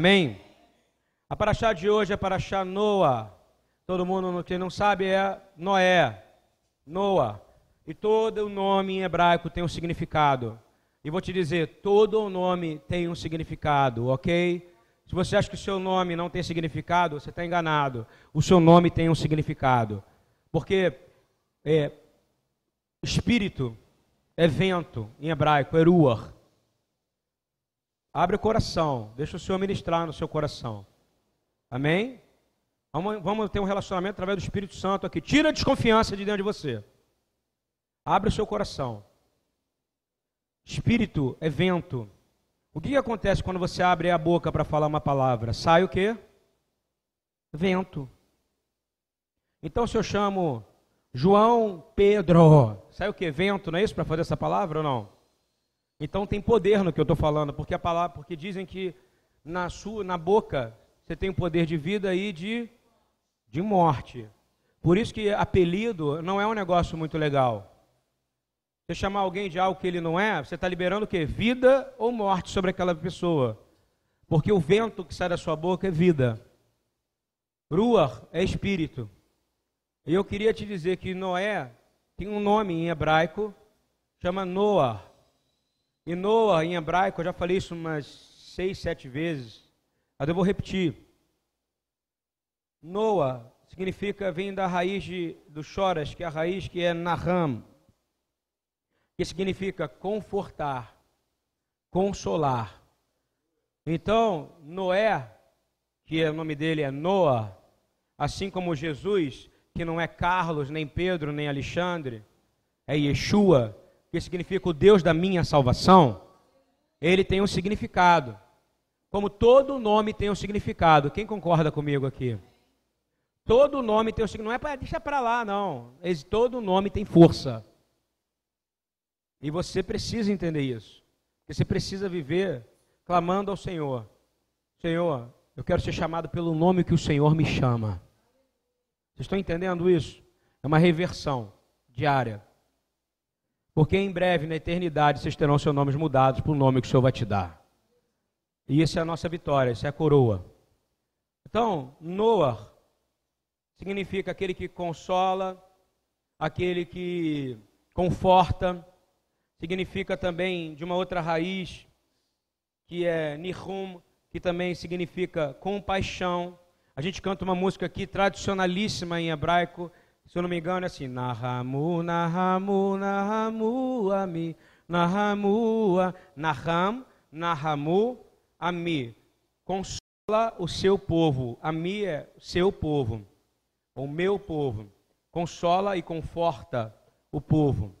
Amém? A paraxá de hoje é paraxá Noa. Todo mundo, quem não sabe, é Noé. Noa. E todo o nome em hebraico tem um significado. E vou te dizer, todo o nome tem um significado, ok? Se você acha que o seu nome não tem significado, você está enganado. O seu nome tem um significado. Porque é, espírito é vento, em hebraico, é ruach. Abre o coração, deixa o Senhor ministrar no seu coração. Amém? Vamos, vamos ter um relacionamento através do Espírito Santo aqui. Tira a desconfiança de dentro de você. Abre o seu coração. Espírito é vento. O que, que acontece quando você abre a boca para falar uma palavra? Sai o quê? Vento. Então, se eu chamo João Pedro, sai o quê? Vento, não é isso para fazer essa palavra ou não? Então tem poder no que eu estou falando, porque a palavra, porque dizem que na sua, na boca, você tem o poder de vida e de, de morte. Por isso que apelido não é um negócio muito legal. Você chamar alguém de algo que ele não é, você está liberando o quê? Vida ou morte sobre aquela pessoa. Porque o vento que sai da sua boca é vida. Ruach é espírito. E eu queria te dizer que Noé tem um nome em hebraico, chama Noah. E Noah em hebraico, eu já falei isso umas seis, sete vezes, mas eu vou repetir. Noah significa, vem da raiz de, do choras, que é a raiz que é Naham, que significa confortar, consolar. Então, Noé, que é, o nome dele é Noah, assim como Jesus, que não é Carlos, nem Pedro, nem Alexandre, é Yeshua, que significa o Deus da minha salvação, ele tem um significado. Como todo nome tem um significado. Quem concorda comigo aqui? Todo nome tem um significado. Não é para deixar para lá, não. Todo nome tem força. E você precisa entender isso. Você precisa viver clamando ao Senhor: Senhor, eu quero ser chamado pelo nome que o Senhor me chama. Vocês estão entendendo isso? É uma reversão diária. Porque em breve, na eternidade, vocês terão seus nomes mudados para o nome que o Senhor vai te dar. E essa é a nossa vitória, essa é a coroa. Então, Noah significa aquele que consola, aquele que conforta, significa também de uma outra raiz, que é Nihum, que também significa compaixão. A gente canta uma música aqui tradicionalíssima em hebraico, se eu não me engano é assim, Nahamu, Nahamu, Nahamu, Ami, Nahamu, Naham, Nahamu, Ami. Consola o seu povo, Ami é seu povo, o meu povo. Consola e conforta o povo.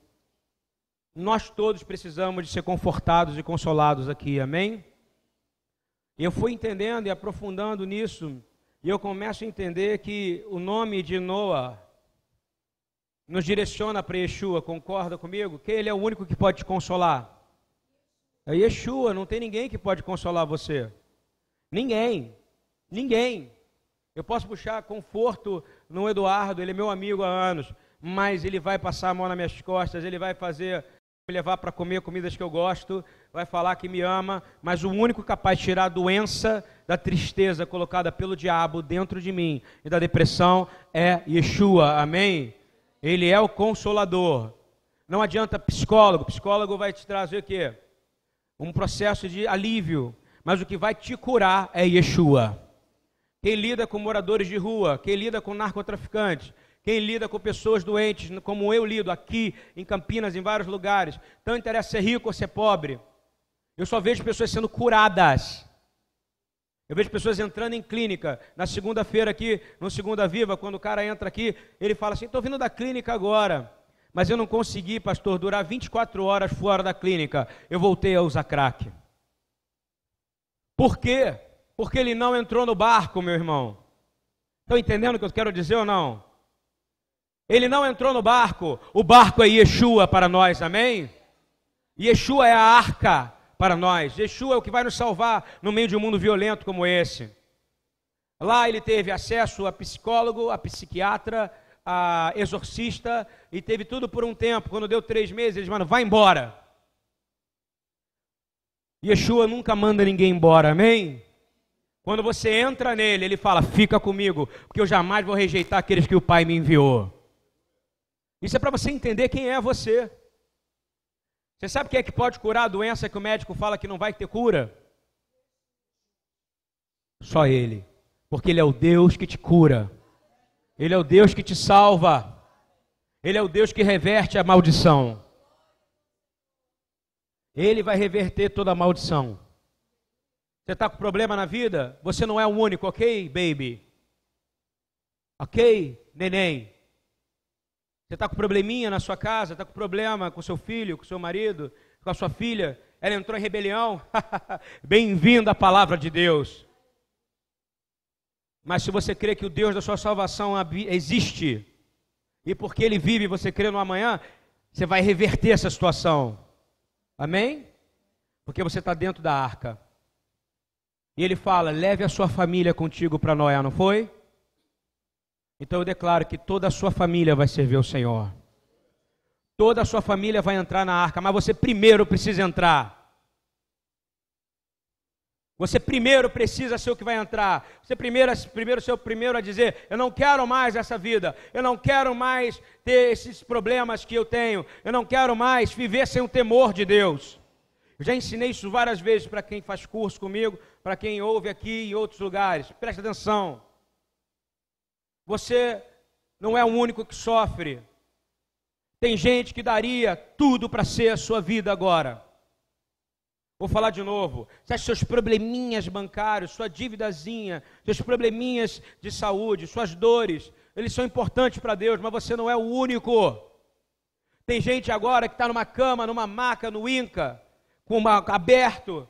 Nós todos precisamos de ser confortados e consolados aqui, amém? Eu fui entendendo e aprofundando nisso, e eu começo a entender que o nome de Noah nos direciona para Yeshua, concorda comigo? Que ele é o único que pode te consolar. É Yeshua, não tem ninguém que pode consolar você. Ninguém. Ninguém. Eu posso puxar conforto no Eduardo, ele é meu amigo há anos, mas ele vai passar a mão nas minhas costas, ele vai fazer me levar para comer comidas que eu gosto, vai falar que me ama, mas o único capaz de tirar a doença da tristeza colocada pelo diabo dentro de mim e da depressão é Yeshua, amém? Ele é o consolador. Não adianta psicólogo, psicólogo vai te trazer o quê? Um processo de alívio, mas o que vai te curar é Yeshua. Quem lida com moradores de rua, quem lida com narcotraficantes, quem lida com pessoas doentes, como eu lido aqui em Campinas, em vários lugares, não interessa ser rico ou ser pobre. Eu só vejo pessoas sendo curadas. Eu vejo pessoas entrando em clínica. Na segunda-feira aqui, no Segunda Viva, quando o cara entra aqui, ele fala assim: estou vindo da clínica agora, mas eu não consegui, pastor, durar 24 horas fora da clínica. Eu voltei a usar crack. Por quê? Porque ele não entrou no barco, meu irmão. Estão entendendo o que eu quero dizer ou não? Ele não entrou no barco, o barco é Yeshua para nós, amém? Yeshua é a arca para nós, Yeshua é o que vai nos salvar no meio de um mundo violento como esse. Lá ele teve acesso a psicólogo, a psiquiatra, a exorcista, e teve tudo por um tempo. Quando deu três meses, eles mandam, vai embora. Yeshua nunca manda ninguém embora, amém? Quando você entra nele, ele fala: Fica comigo, porque eu jamais vou rejeitar aqueles que o Pai me enviou. Isso é para você entender quem é você. Você sabe quem é que pode curar a doença que o médico fala que não vai ter cura? Só Ele. Porque Ele é o Deus que te cura. Ele é o Deus que te salva. Ele é o Deus que reverte a maldição. Ele vai reverter toda a maldição. Você está com problema na vida? Você não é o único, ok, baby? Ok, neném? Você está com probleminha na sua casa? Está com problema com seu filho, com seu marido, com a sua filha? Ela entrou em rebelião? Bem-vindo à palavra de Deus. Mas se você crê que o Deus da sua salvação existe, e porque ele vive, você crê no amanhã, você vai reverter essa situação. Amém? Porque você está dentro da arca. E ele fala: leve a sua família contigo para Noé, não foi? Então eu declaro que toda a sua família vai servir ao Senhor. Toda a sua família vai entrar na arca, mas você primeiro precisa entrar. Você primeiro precisa ser o que vai entrar. Você primeiro, primeiro ser o primeiro a dizer: Eu não quero mais essa vida. Eu não quero mais ter esses problemas que eu tenho. Eu não quero mais viver sem o temor de Deus. Eu já ensinei isso várias vezes para quem faz curso comigo, para quem ouve aqui em outros lugares. Preste atenção. Você não é o único que sofre. Tem gente que daria tudo para ser a sua vida agora. Vou falar de novo. Acha seus probleminhas bancários, sua dívidazinha, seus probleminhas de saúde, suas dores, eles são importantes para Deus, mas você não é o único. Tem gente agora que está numa cama, numa maca, no INCA, com uma, aberto,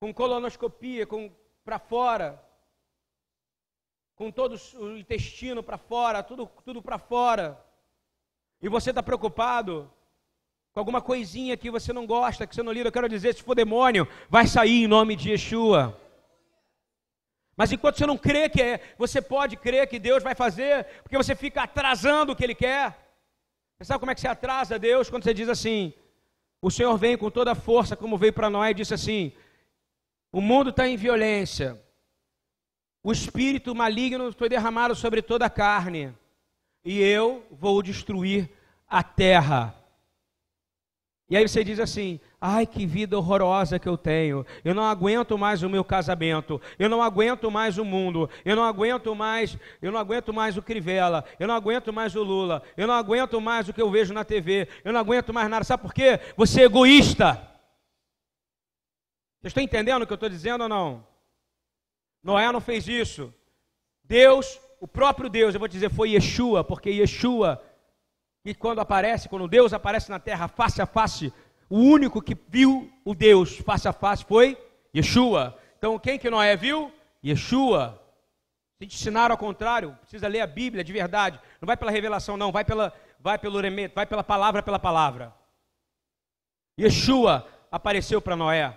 com colonoscopia, com para fora, com todo o intestino para fora, tudo, tudo para fora. E você está preocupado com alguma coisinha que você não gosta, que você não lida, eu quero dizer, se for demônio, vai sair em nome de Yeshua. Mas enquanto você não crê que é, você pode crer que Deus vai fazer, porque você fica atrasando o que Ele quer. Você sabe como é que você atrasa Deus? Quando você diz assim, o Senhor vem com toda a força, como veio para nós, e disse assim: o mundo está em violência, o espírito maligno foi derramado sobre toda a carne, e eu vou destruir a terra. E aí você diz assim: ai, que vida horrorosa que eu tenho, eu não aguento mais o meu casamento, eu não aguento mais o mundo, eu não aguento mais, eu não aguento mais o Crivella, eu não aguento mais o Lula, eu não aguento mais o que eu vejo na TV, eu não aguento mais nada. Sabe por quê? Você é egoísta. Vocês estão entendendo o que eu estou dizendo ou não? Noé não fez isso. Deus, o próprio Deus, eu vou dizer, foi Yeshua, porque Yeshua e quando aparece, quando Deus aparece na terra face a face, o único que viu o Deus face a face foi Yeshua. Então quem que Noé viu? Yeshua. Se te ensinaram ao contrário, precisa ler a Bíblia de verdade. Não vai pela revelação, não, vai pela, vai pelo remeto, vai pela palavra pela palavra. Yeshua apareceu para Noé.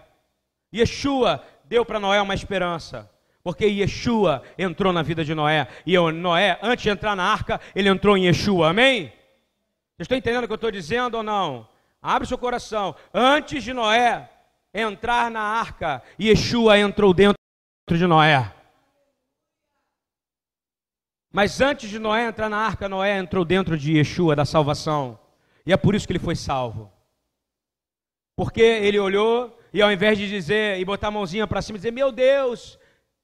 Yeshua deu para Noé uma esperança. Porque Yeshua entrou na vida de Noé. E Noé, antes de entrar na arca, ele entrou em Yeshua. Amém? Vocês estão entendendo o que eu estou dizendo ou não? Abre seu coração. Antes de Noé entrar na arca, Yeshua entrou dentro de Noé. Mas antes de Noé entrar na arca, Noé entrou dentro de Yeshua, da salvação. E é por isso que ele foi salvo. Porque ele olhou e ao invés de dizer e botar a mãozinha para cima e dizer: Meu Deus,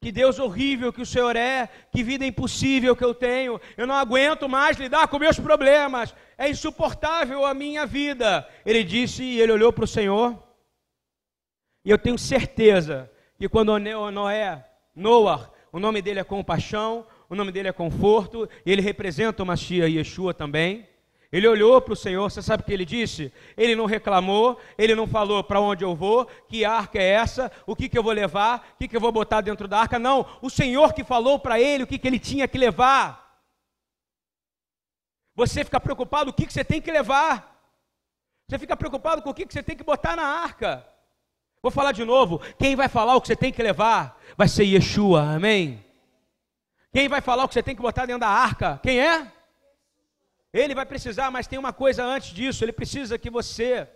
que Deus horrível que o Senhor é, que vida impossível que eu tenho, eu não aguento mais lidar com meus problemas, é insuportável a minha vida. Ele disse e ele olhou para o Senhor, e eu tenho certeza que quando Noé, Noah, o nome dele é compaixão, o nome dele é conforto, ele representa o Mashiach Yeshua também. Ele olhou para o Senhor, você sabe o que ele disse? Ele não reclamou, ele não falou para onde eu vou, que arca é essa, o que, que eu vou levar, o que, que eu vou botar dentro da arca. Não, o Senhor que falou para ele o que, que ele tinha que levar. Você fica preocupado o que, que você tem que levar. Você fica preocupado com o que, que você tem que botar na arca. Vou falar de novo. Quem vai falar o que você tem que levar vai ser Yeshua, amém? Quem vai falar o que você tem que botar dentro da arca? Quem é? Ele vai precisar, mas tem uma coisa antes disso: ele precisa que você.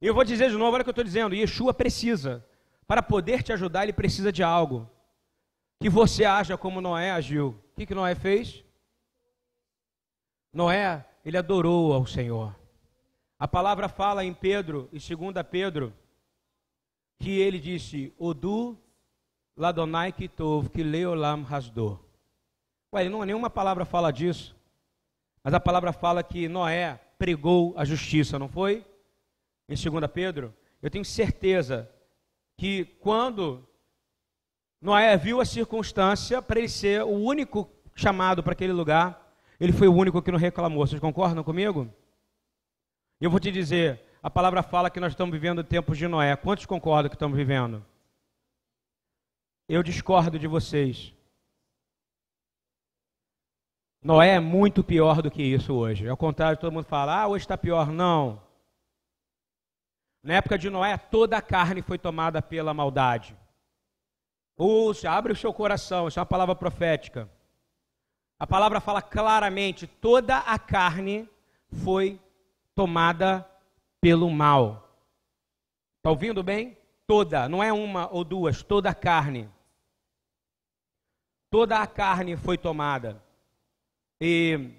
Eu vou dizer de novo, olha o que eu estou dizendo: Yeshua precisa. Para poder te ajudar, ele precisa de algo. Que você haja como Noé agiu. O que, que Noé fez? Noé, ele adorou ao Senhor. A palavra fala em Pedro, em 2 Pedro, que ele disse: Odu ladonai kitov, que leolam rasdor. Ué, não, nenhuma palavra fala disso. Mas a palavra fala que Noé pregou a justiça, não foi? Em 2 Pedro. Eu tenho certeza que quando Noé viu a circunstância para ele ser o único chamado para aquele lugar, ele foi o único que não reclamou. Vocês concordam comigo? Eu vou te dizer, a palavra fala que nós estamos vivendo tempos de Noé. Quantos concordam que estamos vivendo? Eu discordo de vocês. Noé é muito pior do que isso hoje. Ao contrário, todo mundo fala, ah, hoje está pior. Não. Na época de Noé, toda a carne foi tomada pela maldade. Ouça, abre o seu coração, isso é uma palavra profética. A palavra fala claramente: toda a carne foi tomada pelo mal. Está ouvindo bem? Toda, não é uma ou duas, toda a carne. Toda a carne foi tomada. E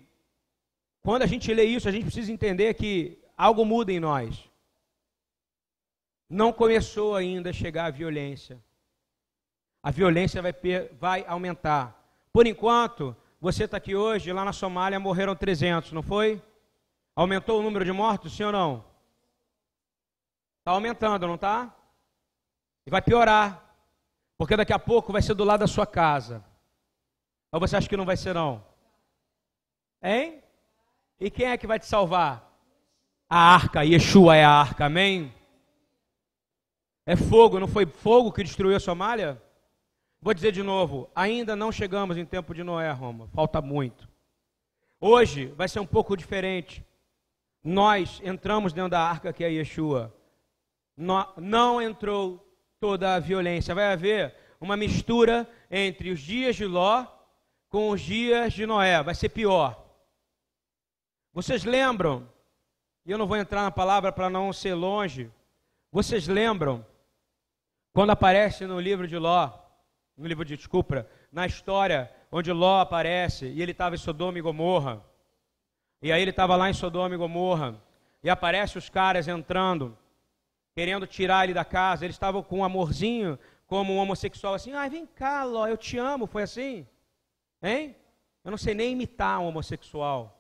quando a gente lê isso, a gente precisa entender que algo muda em nós. Não começou ainda a chegar a violência. A violência vai, vai aumentar. Por enquanto, você está aqui hoje, lá na Somália morreram 300, não foi? Aumentou o número de mortos, sim ou não? Está aumentando, não está? E vai piorar. Porque daqui a pouco vai ser do lado da sua casa. Ou você acha que não vai ser, não? Hein? E quem é que vai te salvar? A arca, Yeshua é a arca, amém? É fogo, não foi fogo que destruiu a Somália? Vou dizer de novo, ainda não chegamos em tempo de Noé, Roma, falta muito. Hoje vai ser um pouco diferente. Nós entramos dentro da arca que é Yeshua. não entrou toda a violência. Vai haver uma mistura entre os dias de Ló com os dias de Noé. Vai ser pior. Vocês lembram? E eu não vou entrar na palavra para não ser longe. Vocês lembram quando aparece no livro de Ló, no livro de desculpa, na história onde Ló aparece e ele estava em Sodoma e Gomorra. E aí ele estava lá em Sodoma e Gomorra e aparece os caras entrando, querendo tirar ele da casa. Eles estavam com um amorzinho, como um homossexual, assim: ai, vem cá, Ló, eu te amo. Foi assim? Hein? Eu não sei nem imitar um homossexual.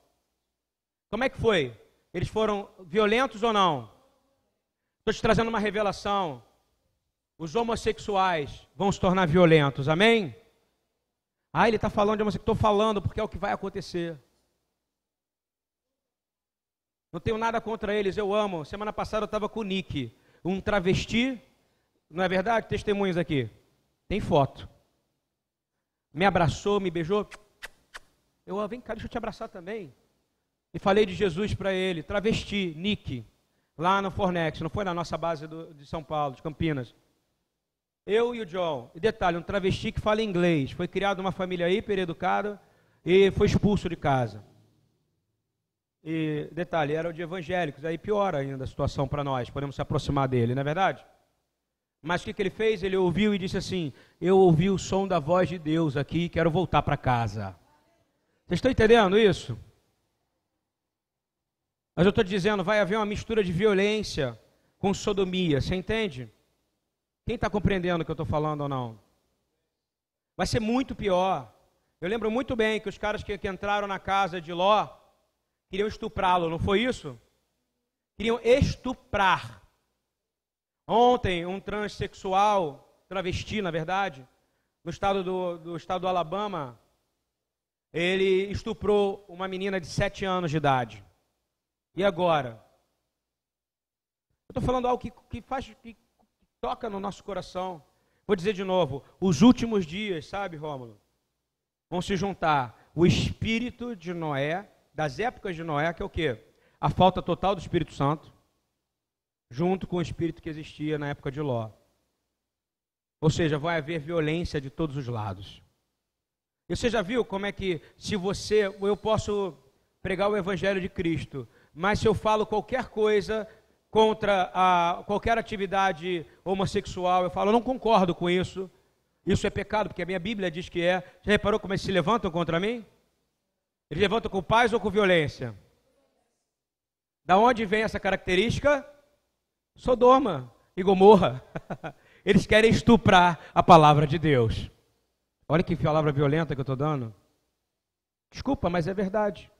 Como é que foi? Eles foram violentos ou não? Estou te trazendo uma revelação os homossexuais vão se tornar violentos, amém? Ah, ele está falando de homossexual. Estou falando porque é o que vai acontecer. Não tenho nada contra eles, eu amo. Semana passada eu estava com o Nick, um travesti, não é verdade? Testemunhos aqui. Tem foto. Me abraçou, me beijou. Eu, ah, vem cá, deixa eu te abraçar também. E falei de Jesus para ele, travesti, Nick, lá no Fornex, não foi na nossa base do, de São Paulo, de Campinas. Eu e o John. E detalhe, um travesti que fala inglês. Foi criado numa família hiper educada e foi expulso de casa. E detalhe, era de evangélicos. Aí piora ainda a situação para nós. Podemos se aproximar dele, não é verdade? Mas o que, que ele fez? Ele ouviu e disse assim: Eu ouvi o som da voz de Deus aqui quero voltar para casa. Vocês estão entendendo isso? Mas eu estou dizendo, vai haver uma mistura de violência com sodomia. Você entende? Quem está compreendendo o que eu estou falando ou não? Vai ser muito pior. Eu lembro muito bem que os caras que, que entraram na casa de Ló queriam estuprá-lo, não foi isso? Queriam estuprar. Ontem, um transexual, travesti, na verdade, no estado do, do estado do Alabama, ele estuprou uma menina de 7 anos de idade. E agora? Eu estou falando algo que, que faz que toca no nosso coração. Vou dizer de novo, os últimos dias, sabe, Rômulo? Vão se juntar o espírito de Noé, das épocas de Noé, que é o quê? A falta total do Espírito Santo, junto com o espírito que existia na época de Ló. Ou seja, vai haver violência de todos os lados. E você já viu como é que, se você, eu posso pregar o Evangelho de Cristo, mas se eu falo qualquer coisa contra a, qualquer atividade homossexual. Eu falo, eu não concordo com isso. Isso é pecado, porque a minha Bíblia diz que é. Já reparou como eles se levantam contra mim? Eles levantam com paz ou com violência? Da onde vem essa característica? Sodoma e Gomorra. Eles querem estuprar a palavra de Deus. Olha que palavra violenta que eu estou dando. Desculpa, mas é verdade.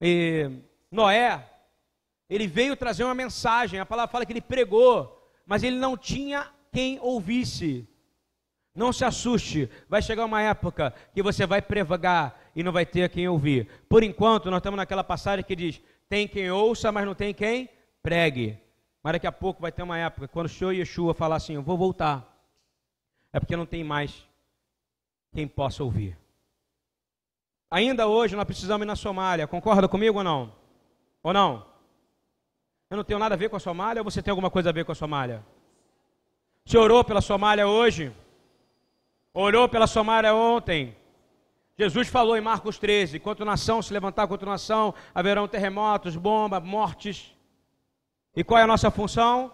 E Noé, ele veio trazer uma mensagem. A palavra fala que ele pregou, mas ele não tinha quem ouvisse. Não se assuste, vai chegar uma época que você vai prevagar e não vai ter quem ouvir. Por enquanto, nós estamos naquela passagem que diz: tem quem ouça, mas não tem quem pregue. Mas daqui a pouco vai ter uma época, quando o Senhor Yeshua falar assim: Eu vou voltar. É porque não tem mais quem possa ouvir. Ainda hoje nós precisamos ir na Somália. Concorda comigo ou não? Ou não? Eu não tenho nada a ver com a Somália ou você tem alguma coisa a ver com a Somália? Você orou pela Somália hoje? Orou pela Somália ontem? Jesus falou em Marcos 13: Quanto nação se levantar contra nação, haverão terremotos, bombas, mortes. E qual é a nossa função?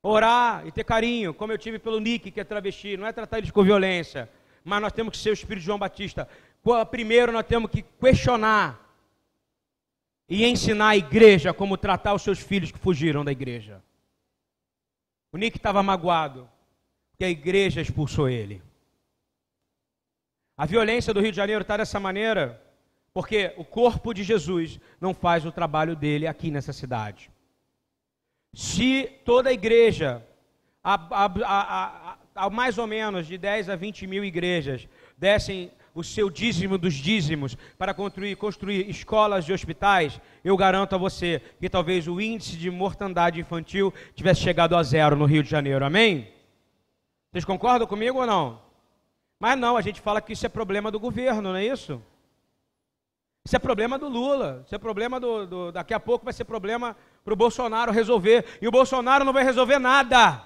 Orar e ter carinho, como eu tive pelo Nick, que é travesti. Não é tratar eles com violência, mas nós temos que ser o espírito de João Batista. Primeiro, nós temos que questionar e ensinar a igreja como tratar os seus filhos que fugiram da igreja. O Nick estava magoado, porque a igreja expulsou ele. A violência do Rio de Janeiro está dessa maneira, porque o corpo de Jesus não faz o trabalho dele aqui nessa cidade. Se toda a igreja, a, mais ou menos de 10 a 20 mil igrejas, dessem o seu dízimo dos dízimos para construir, construir escolas e hospitais, eu garanto a você que talvez o índice de mortandade infantil tivesse chegado a zero no Rio de Janeiro. Amém? Vocês concordam comigo ou não? Mas não, a gente fala que isso é problema do governo, não é isso? Isso é problema do Lula. Isso é problema do. do daqui a pouco vai ser problema para o Bolsonaro resolver. E o Bolsonaro não vai resolver nada.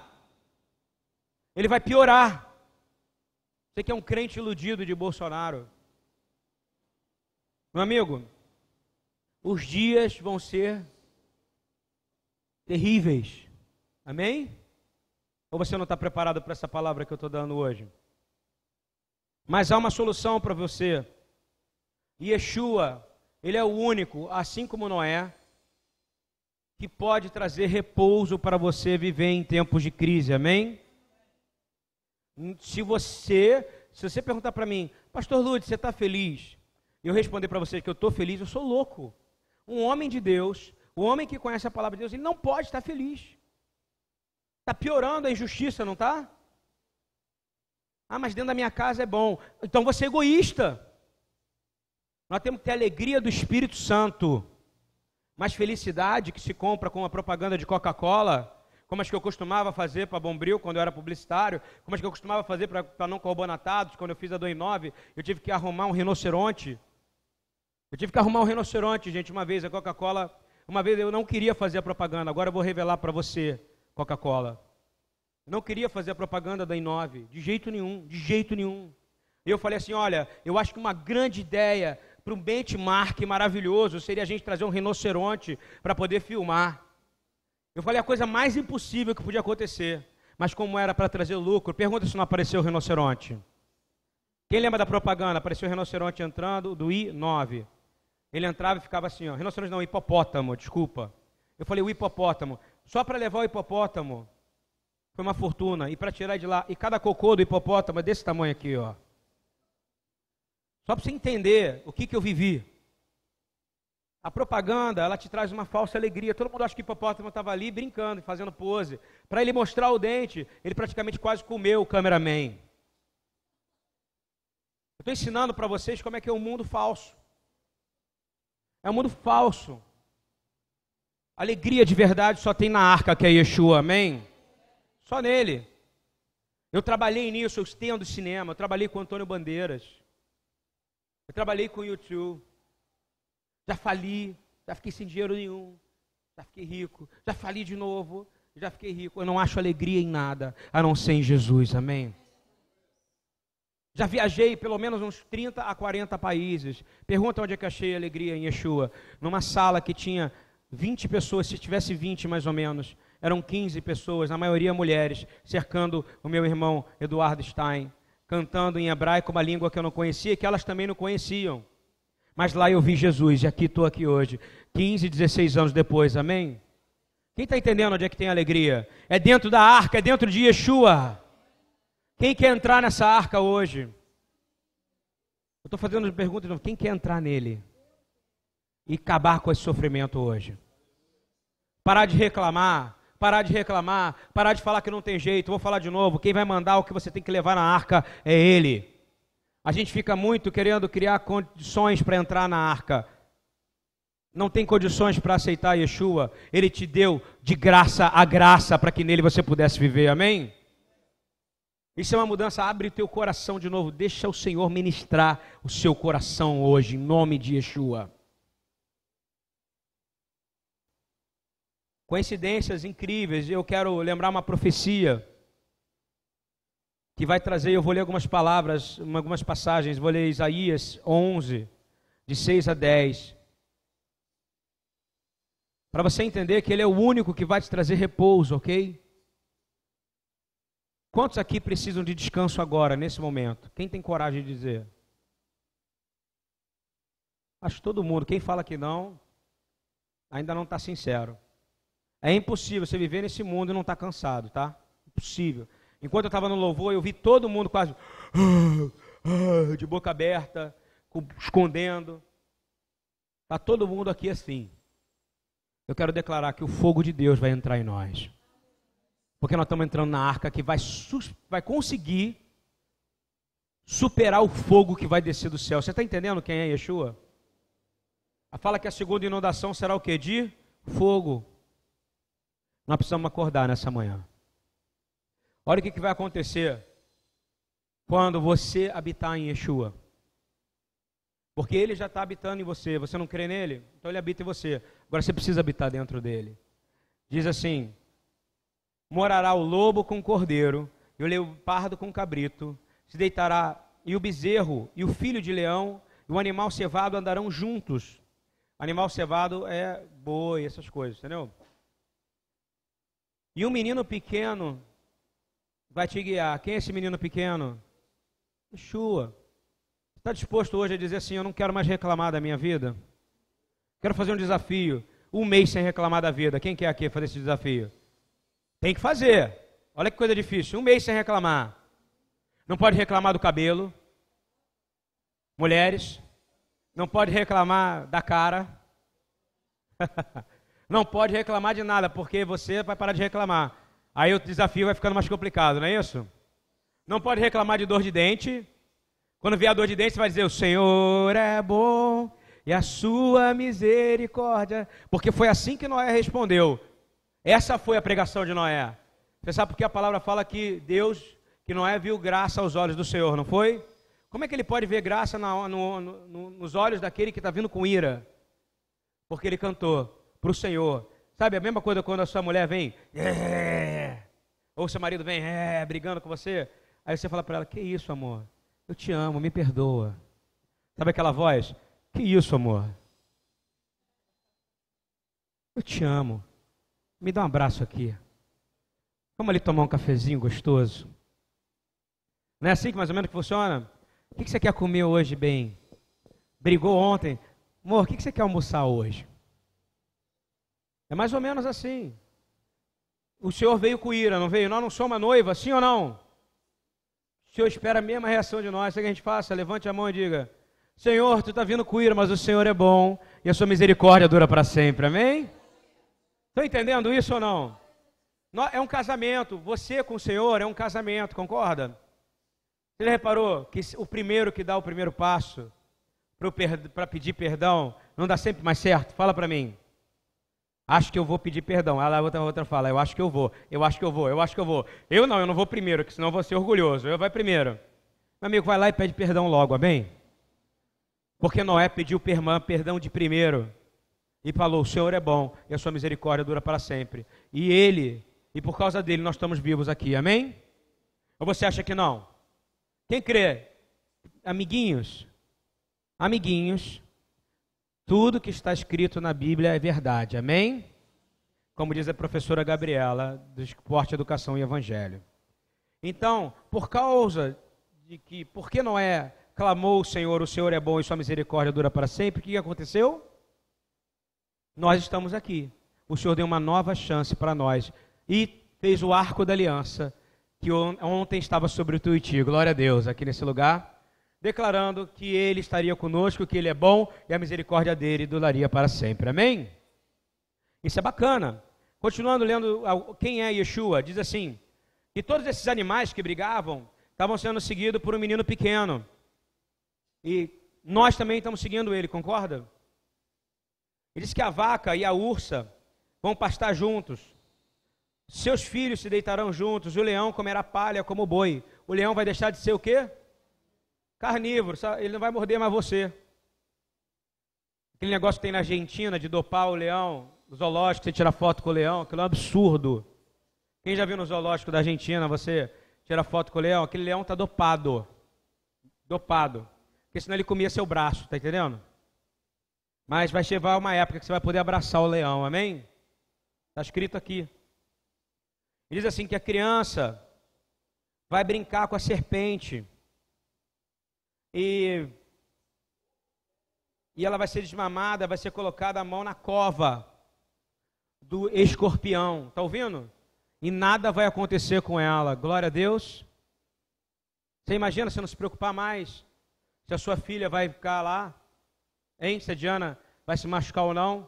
Ele vai piorar. Você que é um crente iludido de Bolsonaro. Meu amigo, os dias vão ser terríveis. Amém? Ou você não está preparado para essa palavra que eu estou dando hoje? Mas há uma solução para você. Yeshua, ele é o único, assim como Noé, que pode trazer repouso para você viver em tempos de crise, amém? Se você, se você perguntar para mim, Pastor Lúcio, você está feliz? E eu responder para você que eu estou feliz, eu sou louco. Um homem de Deus, o um homem que conhece a palavra de Deus, ele não pode estar feliz. Está piorando a injustiça, não está? Ah, mas dentro da minha casa é bom. Então você é egoísta. Nós temos que ter alegria do Espírito Santo. Mas felicidade que se compra com a propaganda de Coca-Cola, como as que eu costumava fazer para Bombril quando eu era publicitário, como as que eu costumava fazer para não carbonatados, quando eu fiz a do 9, eu tive que arrumar um rinoceronte. Eu tive que arrumar um rinoceronte, gente, uma vez, a Coca-Cola, uma vez eu não queria fazer a propaganda, agora eu vou revelar para você, Coca-Cola. Não queria fazer a propaganda da Inove, de jeito nenhum, de jeito nenhum. E eu falei assim: olha, eu acho que uma grande ideia para um benchmark maravilhoso seria a gente trazer um rinoceronte para poder filmar. Eu falei a coisa mais impossível que podia acontecer. Mas como era para trazer lucro, pergunta se não apareceu o rinoceronte. Quem lembra da propaganda? Apareceu o rinoceronte entrando do I9. Ele entrava e ficava assim, ó, rinoceronte não, hipopótamo, desculpa. Eu falei o hipopótamo. Só para levar o hipopótamo foi uma fortuna. E para tirar de lá, e cada cocô do hipopótamo é desse tamanho aqui, ó. Só para você entender o que, que eu vivi. A propaganda, ela te traz uma falsa alegria. Todo mundo acha que o hipopótamo estava ali brincando, fazendo pose. Para ele mostrar o dente, ele praticamente quase comeu o cameraman. Eu estou ensinando para vocês como é que é um mundo falso. É um mundo falso. Alegria de verdade só tem na arca que é Yeshua, amém? Só nele. Eu trabalhei nisso, eu estendo cinema, eu trabalhei com Antônio Bandeiras. Eu trabalhei com o YouTube. Já fali, já fiquei sem dinheiro nenhum. Já fiquei rico. Já fali de novo, já fiquei rico. Eu não acho alegria em nada, a não ser em Jesus. Amém? Já viajei pelo menos uns 30 a 40 países. Pergunta onde é que achei alegria em Yeshua. Numa sala que tinha 20 pessoas, se tivesse 20 mais ou menos, eram 15 pessoas, na maioria mulheres, cercando o meu irmão Eduardo Stein, cantando em hebraico, uma língua que eu não conhecia, que elas também não conheciam. Mas lá eu vi Jesus e aqui estou aqui hoje, 15, 16 anos depois, amém? Quem está entendendo onde é que tem alegria? É dentro da arca, é dentro de Yeshua. Quem quer entrar nessa arca hoje? Eu estou fazendo pergunta de novo. Quem quer entrar nele? E acabar com esse sofrimento hoje? Parar de reclamar, parar de reclamar, parar de falar que não tem jeito. Vou falar de novo. Quem vai mandar o que você tem que levar na arca é Ele. A gente fica muito querendo criar condições para entrar na arca. Não tem condições para aceitar Yeshua. Ele te deu de graça a graça para que nele você pudesse viver. Amém? Isso é uma mudança. Abre o teu coração de novo. Deixa o Senhor ministrar o seu coração hoje, em nome de Yeshua. Coincidências incríveis. Eu quero lembrar uma profecia que vai trazer. Eu vou ler algumas palavras, algumas passagens. Vou ler Isaías 11, de 6 a 10. Para você entender que Ele é o único que vai te trazer repouso, ok? Quantos aqui precisam de descanso agora, nesse momento? Quem tem coragem de dizer? Acho todo mundo. Quem fala que não, ainda não está sincero. É impossível você viver nesse mundo e não estar tá cansado, tá? Impossível. Enquanto eu estava no louvor, eu vi todo mundo quase de boca aberta, escondendo. Está todo mundo aqui assim. Eu quero declarar que o fogo de Deus vai entrar em nós. Porque nós estamos entrando na arca que vai, vai conseguir superar o fogo que vai descer do céu. Você está entendendo quem é Yeshua? A fala que a segunda inundação será o que? De fogo. Nós precisamos acordar nessa manhã. Olha o que, que vai acontecer quando você habitar em Yeshua. Porque ele já está habitando em você. Você não crê nele? Então ele habita em você. Agora você precisa habitar dentro dele. Diz assim: Morará o lobo com o cordeiro, e o leopardo com o cabrito. Se deitará, e o bezerro, e o filho de leão, e o animal cevado andarão juntos. Animal cevado é boi, essas coisas, entendeu? E um menino pequeno vai te guiar. Quem é esse menino pequeno? Yeshua. Está disposto hoje a dizer assim: Eu não quero mais reclamar da minha vida? Quero fazer um desafio. Um mês sem reclamar da vida. Quem quer aqui fazer esse desafio? Tem que fazer. Olha que coisa difícil. Um mês sem reclamar. Não pode reclamar do cabelo. Mulheres. Não pode reclamar da cara. Não pode reclamar de nada, porque você vai parar de reclamar. Aí o desafio vai ficando mais complicado, não é isso? Não pode reclamar de dor de dente. Quando vier a dor de dente, você vai dizer: O Senhor é bom e a sua misericórdia. Porque foi assim que Noé respondeu. Essa foi a pregação de Noé. Você sabe porque a palavra fala que Deus, que Noé viu graça aos olhos do Senhor, não foi? Como é que ele pode ver graça no, no, no, nos olhos daquele que está vindo com ira? Porque ele cantou para o Senhor. Sabe a mesma coisa quando a sua mulher vem, é, ou seu marido vem, é, brigando com você. Aí você fala para ela: Que isso, amor? Eu te amo, me perdoa. Sabe aquela voz? Que isso, amor? Eu te amo. Me dá um abraço aqui. Vamos ali tomar um cafezinho gostoso. Não é assim que mais ou menos que funciona? O que você quer comer hoje bem? Brigou ontem? Amor, o que você quer almoçar hoje? É mais ou menos assim. O Senhor veio com ira, não veio? Nós não somos a noiva, sim ou não? O Senhor espera a mesma reação de nós. O que a gente faça? Levante a mão e diga: Senhor, tu está vindo com ira, mas o Senhor é bom e a sua misericórdia dura para sempre. Amém? Estão entendendo isso ou não? É um casamento. Você com o Senhor é um casamento, concorda? Você reparou que o primeiro que dá o primeiro passo para pedir perdão não dá sempre mais certo? Fala para mim. Acho que eu vou pedir perdão. Ela outra, outra fala, eu acho que eu vou, eu acho que eu vou, eu acho que eu vou. Eu não, eu não vou primeiro, que senão eu vou ser orgulhoso. Eu vai primeiro. Meu amigo, vai lá e pede perdão logo, amém? Porque Noé pediu perdão de primeiro. E falou: O Senhor é bom e a sua misericórdia dura para sempre. E ele, e por causa dele, nós estamos vivos aqui, amém? Ou você acha que não? Quem crê? Amiguinhos, amiguinhos, Tudo que está escrito na Bíblia é verdade. Amém? Como diz a professora Gabriela, do Esporte, Educação e Evangelho. Então, por causa de que, por que Noé clamou o Senhor, o Senhor é bom e sua misericórdia dura para sempre, o que aconteceu? Nós estamos aqui. O Senhor deu uma nova chance para nós e fez o arco da aliança que ontem estava sobre o Tuiuti. Glória a Deus, aqui nesse lugar, declarando que Ele estaria conosco, que Ele é bom e a misericórdia dele duraria para sempre. Amém? Isso é bacana. Continuando lendo quem é Yeshua, diz assim: que todos esses animais que brigavam estavam sendo seguidos por um menino pequeno. E nós também estamos seguindo ele, concorda? Ele diz que a vaca e a ursa vão pastar juntos. Seus filhos se deitarão juntos, o leão comerá palha como o boi. O leão vai deixar de ser o quê? Carnívoro, ele não vai morder mais você. Aquele negócio que tem na Argentina de dopar o leão, no zoológico, você tira foto com o leão, aquilo é um absurdo. Quem já viu no zoológico da Argentina, você tira foto com o leão, aquele leão está dopado. Dopado. Porque senão ele comia seu braço, tá entendendo? Mas vai chegar uma época que você vai poder abraçar o leão, amém? Está escrito aqui. Diz assim que a criança vai brincar com a serpente e e ela vai ser desmamada, vai ser colocada a mão na cova do escorpião. Está ouvindo? E nada vai acontecer com ela. Glória a Deus. Você imagina você não se preocupar mais se a sua filha vai ficar lá, hein? Se a Diana vai se machucar ou não.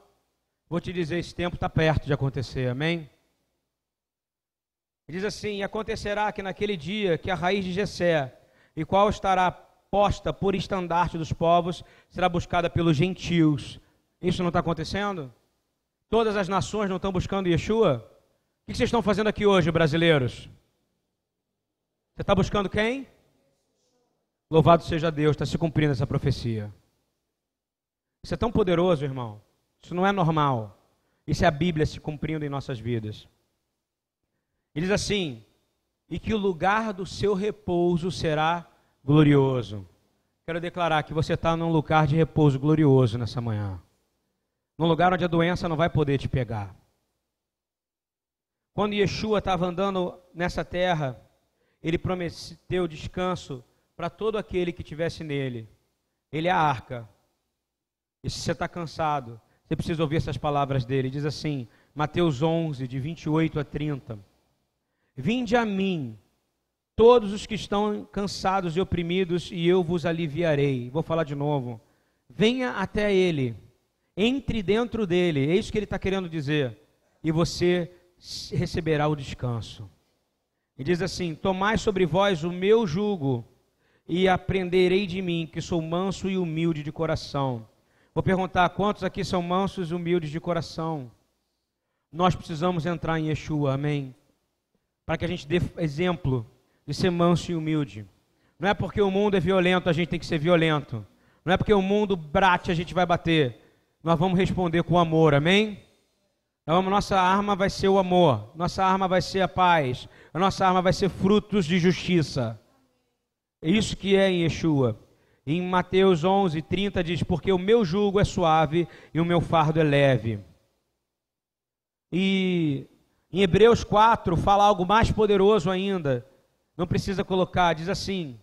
Vou te dizer, esse tempo está perto de acontecer, amém? Diz assim: acontecerá que naquele dia que a raiz de Jessé, e qual estará posta por estandarte dos povos, será buscada pelos gentios. Isso não está acontecendo? Todas as nações não estão buscando Yeshua? O que vocês estão fazendo aqui hoje, brasileiros? Você está buscando quem? Louvado seja Deus, está se cumprindo essa profecia. Isso é tão poderoso, irmão. Isso não é normal. Isso é a Bíblia se cumprindo em nossas vidas. Ele diz assim: e que o lugar do seu repouso será glorioso. Quero declarar que você está num lugar de repouso glorioso nessa manhã. Num lugar onde a doença não vai poder te pegar. Quando Yeshua estava andando nessa terra, ele prometeu descanso para todo aquele que tivesse nele. Ele é a arca. E se você está cansado, você precisa ouvir essas palavras dele. Diz assim, Mateus 11, de 28 a 30. Vinde a mim, todos os que estão cansados e oprimidos, e eu vos aliviarei. Vou falar de novo. Venha até ele, entre dentro dele, é isso que ele está querendo dizer, e você receberá o descanso. E diz assim: Tomai sobre vós o meu jugo, e aprenderei de mim, que sou manso e humilde de coração. Vou perguntar: quantos aqui são mansos e humildes de coração? Nós precisamos entrar em Yeshua, amém? para que a gente dê exemplo de ser manso e humilde. Não é porque o mundo é violento, a gente tem que ser violento. Não é porque o mundo bate, a gente vai bater. Nós vamos responder com amor, amém? Então, nossa arma vai ser o amor, nossa arma vai ser a paz, a nossa arma vai ser frutos de justiça. É isso que é em Yeshua. Em Mateus 11, 30 diz: Porque o meu jugo é suave e o meu fardo é leve. E em Hebreus 4 fala algo mais poderoso ainda. Não precisa colocar, diz assim: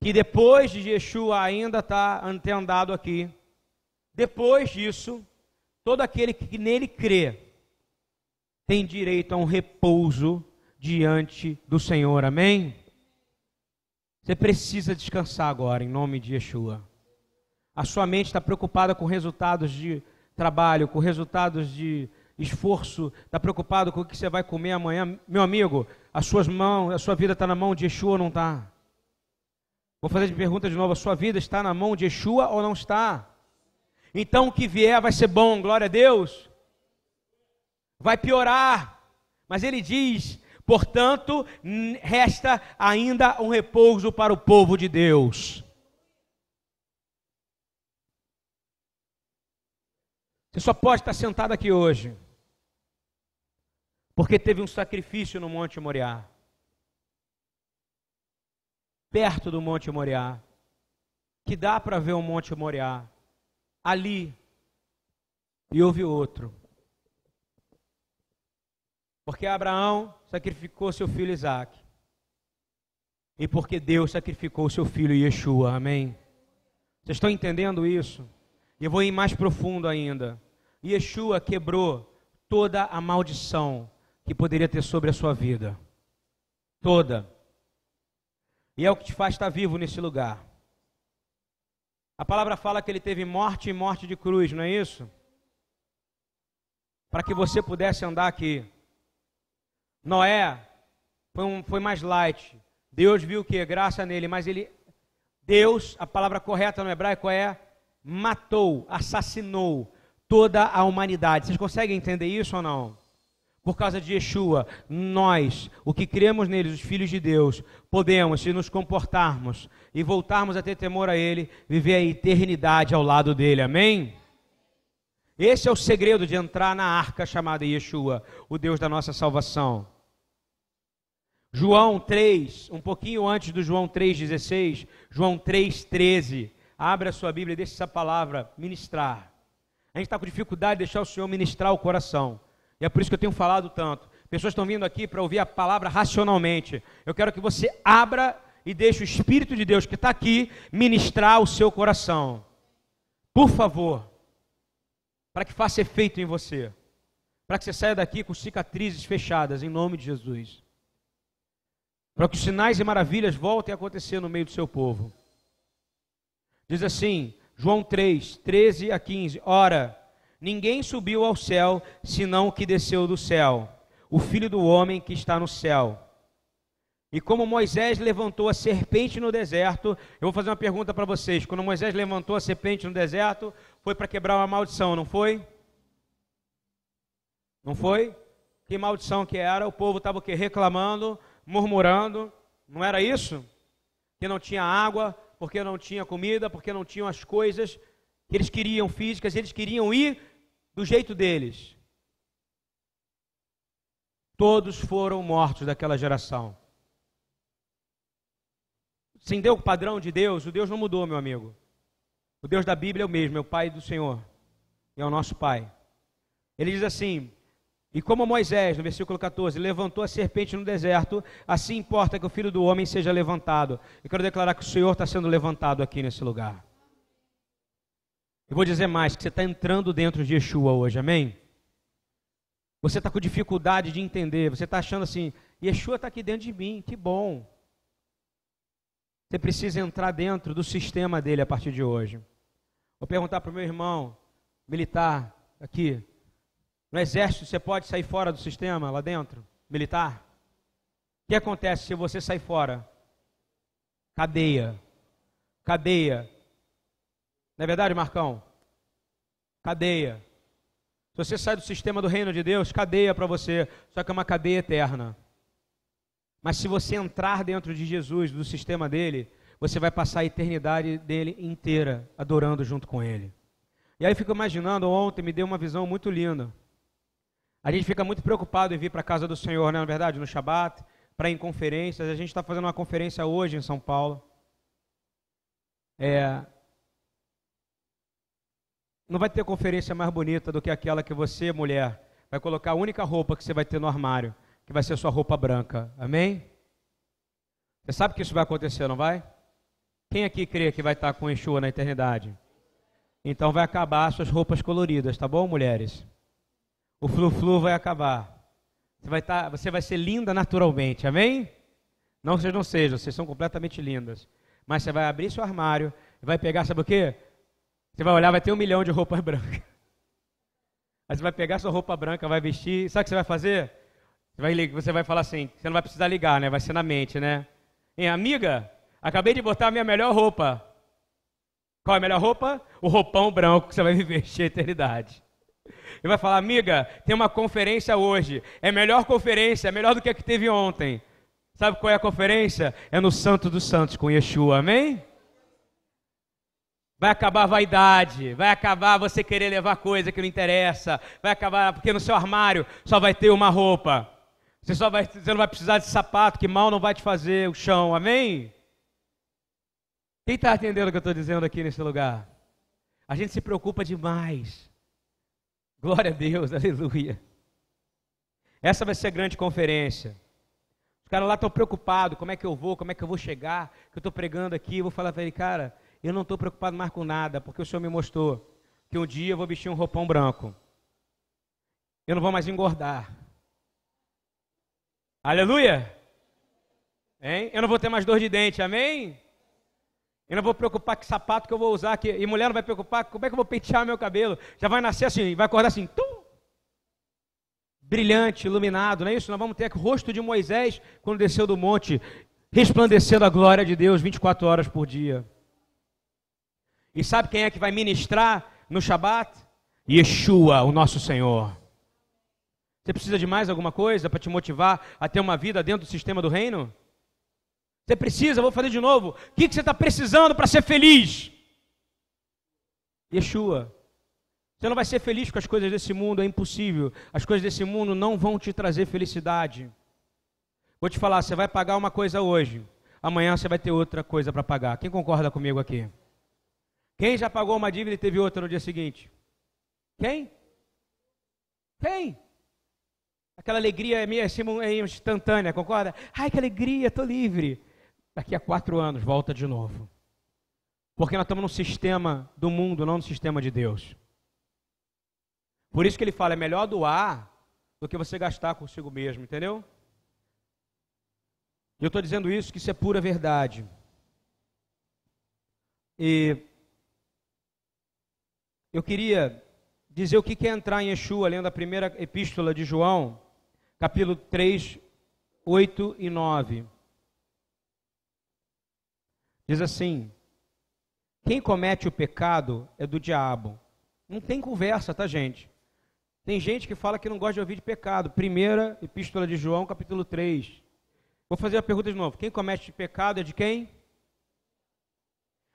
que depois de Yeshua ainda está antendado aqui. Depois disso, todo aquele que nele crê tem direito a um repouso diante do Senhor. Amém? Você precisa descansar agora, em nome de Yeshua. A sua mente está preocupada com resultados de trabalho, com resultados de esforço, está preocupado com o que você vai comer amanhã, meu amigo, as suas mãos, a sua vida está na mão de Yeshua ou não está? Vou fazer de pergunta de novo: a sua vida está na mão de Yeshua ou não está? Então o que vier vai ser bom, glória a Deus. Vai piorar, mas ele diz: portanto, resta ainda um repouso para o povo de Deus. Você só pode estar sentado aqui hoje porque teve um sacrifício no Monte Moriá. Perto do Monte Moriá. Que dá para ver o Monte Moriá. ali e houve outro. Porque Abraão sacrificou seu filho Isaac. E porque Deus sacrificou seu filho Yeshua. Amém? Vocês estão entendendo isso? E eu vou ir mais profundo ainda. Yeshua quebrou toda a maldição que poderia ter sobre a sua vida. Toda. E é o que te faz estar vivo nesse lugar. A palavra fala que ele teve morte e morte de cruz, não é isso? Para que você pudesse andar aqui. Noé foi, um, foi mais light. Deus viu que graça nele, mas ele, Deus, a palavra correta no hebraico é matou, assassinou toda a humanidade. Vocês conseguem entender isso ou não? Por causa de Yeshua, nós, o que cremos neles, os filhos de Deus, podemos, se nos comportarmos e voltarmos a ter temor a Ele, viver a eternidade ao lado dele. Amém? Esse é o segredo de entrar na arca chamada Yeshua, o Deus da nossa salvação. João 3, um pouquinho antes do João 3,16, João 3,13. Abre a sua Bíblia e deixe essa palavra ministrar. A gente está com dificuldade de deixar o Senhor ministrar o coração. E é por isso que eu tenho falado tanto. Pessoas estão vindo aqui para ouvir a palavra racionalmente. Eu quero que você abra e deixe o Espírito de Deus que está aqui ministrar o seu coração. Por favor para que faça efeito em você, para que você saia daqui com cicatrizes fechadas, em nome de Jesus. Para que os sinais e maravilhas voltem a acontecer no meio do seu povo. Diz assim, João 3, 13 a 15: Ora, ninguém subiu ao céu senão o que desceu do céu, o filho do homem que está no céu. E como Moisés levantou a serpente no deserto, eu vou fazer uma pergunta para vocês. Quando Moisés levantou a serpente no deserto, foi para quebrar uma maldição, não foi? Não foi? Que maldição que era? O povo estava? Reclamando, murmurando. Não era isso? Que não tinha água, porque não tinha comida, porque não tinham as coisas que eles queriam físicas, eles queriam ir do jeito deles. Todos foram mortos daquela geração. Sem deu o padrão de Deus, o Deus não mudou, meu amigo. O Deus da Bíblia é o mesmo, é o Pai do Senhor. E é o nosso Pai. Ele diz assim: E como Moisés, no versículo 14, levantou a serpente no deserto, assim importa que o filho do homem seja levantado. Eu quero declarar que o Senhor está sendo levantado aqui nesse lugar. Eu vou dizer mais: que você está entrando dentro de Yeshua hoje, amém? Você está com dificuldade de entender, você está achando assim: Yeshua está aqui dentro de mim, que bom. Você precisa entrar dentro do sistema dele a partir de hoje. Vou perguntar para o meu irmão militar aqui. No exército, você pode sair fora do sistema lá dentro? Militar? O que acontece se você sair fora? Cadeia. Cadeia. Não é verdade, Marcão? Cadeia. Se você sai do sistema do reino de Deus, cadeia para você. Só que é uma cadeia eterna. Mas se você entrar dentro de Jesus, do sistema dele, você vai passar a eternidade dele inteira adorando junto com ele. E aí eu fico imaginando, ontem me deu uma visão muito linda. A gente fica muito preocupado em vir para a casa do Senhor, né? na verdade, no Shabat, para em conferências. A gente está fazendo uma conferência hoje em São Paulo. É... Não vai ter conferência mais bonita do que aquela que você, mulher, vai colocar a única roupa que você vai ter no armário que vai ser sua roupa branca. Amém? Você sabe que isso vai acontecer, não vai? Quem aqui crê que vai estar com Yeshua na eternidade? Então vai acabar suas roupas coloridas, tá bom, mulheres? O flu-flu vai acabar. Você vai, estar, você vai ser linda naturalmente, amém? Não vocês não sejam, vocês são completamente lindas. Mas você vai abrir seu armário e vai pegar, sabe o quê? Você vai olhar, vai ter um milhão de roupas brancas. Aí você vai pegar sua roupa branca, vai vestir. Sabe o que você vai fazer? Você vai, você vai falar assim, você não vai precisar ligar, né? Vai ser na mente, né? Hein, amiga, acabei de botar a minha melhor roupa. Qual é a melhor roupa? O roupão branco que você vai viver a eternidade. E vai falar, amiga, tem uma conferência hoje. É melhor conferência, é melhor do que a que teve ontem. Sabe qual é a conferência? É no Santo dos Santos com Yeshua, amém? Vai acabar a vaidade, vai acabar você querer levar coisa que não interessa, vai acabar porque no seu armário só vai ter uma roupa. Você, só vai, você não vai precisar de sapato, que mal não vai te fazer o chão. Amém? Quem está entendendo o que eu estou dizendo aqui nesse lugar? A gente se preocupa demais. Glória a Deus, aleluia. Essa vai ser a grande conferência. Os caras lá estão preocupados, como é que eu vou, como é que eu vou chegar, que eu estou pregando aqui, eu vou falar para ele, cara, eu não estou preocupado mais com nada, porque o Senhor me mostrou que um dia eu vou vestir um roupão branco. Eu não vou mais engordar. Aleluia! Hein? Eu não vou ter mais dor de dente, amém? Eu não vou preocupar com sapato que eu vou usar, que, e mulher não vai preocupar como é que eu vou pentear meu cabelo. Já vai nascer assim, vai acordar assim, tum, brilhante, iluminado, não é isso? Nós vamos ter o rosto de Moisés quando desceu do monte, resplandecendo a glória de Deus 24 horas por dia. E sabe quem é que vai ministrar no Shabat? Yeshua, o nosso Senhor. Você precisa de mais alguma coisa para te motivar a ter uma vida dentro do sistema do reino? Você precisa, vou fazer de novo. O que, você está precisando para ser feliz? Yeshua. Você não vai ser feliz com as coisas desse mundo, é impossível. As coisas desse mundo não vão te trazer felicidade. Vou te falar, você vai pagar uma coisa hoje, amanhã você vai ter outra coisa para pagar. Quem concorda comigo aqui? Quem já pagou uma dívida e teve outra no dia seguinte? Quem? Quem? Aquela alegria é meio assim, é instantânea, concorda? Ai, que alegria, estou livre. Daqui a quatro anos, volta de novo. Porque nós estamos no sistema do mundo, não no sistema de Deus. Por isso que ele fala, é melhor doar do que você gastar consigo mesmo, entendeu? Eu estou dizendo isso, que isso é pura verdade. E eu queria dizer o que é entrar em Yeshua, lendo a primeira epístola de João, capítulo 3, 8 e 9. Diz assim: Quem comete o pecado é do diabo. Não tem conversa, tá, gente? Tem gente que fala que não gosta de ouvir de pecado. Primeira epístola de João, capítulo 3. Vou fazer a pergunta de novo. Quem comete pecado é de quem?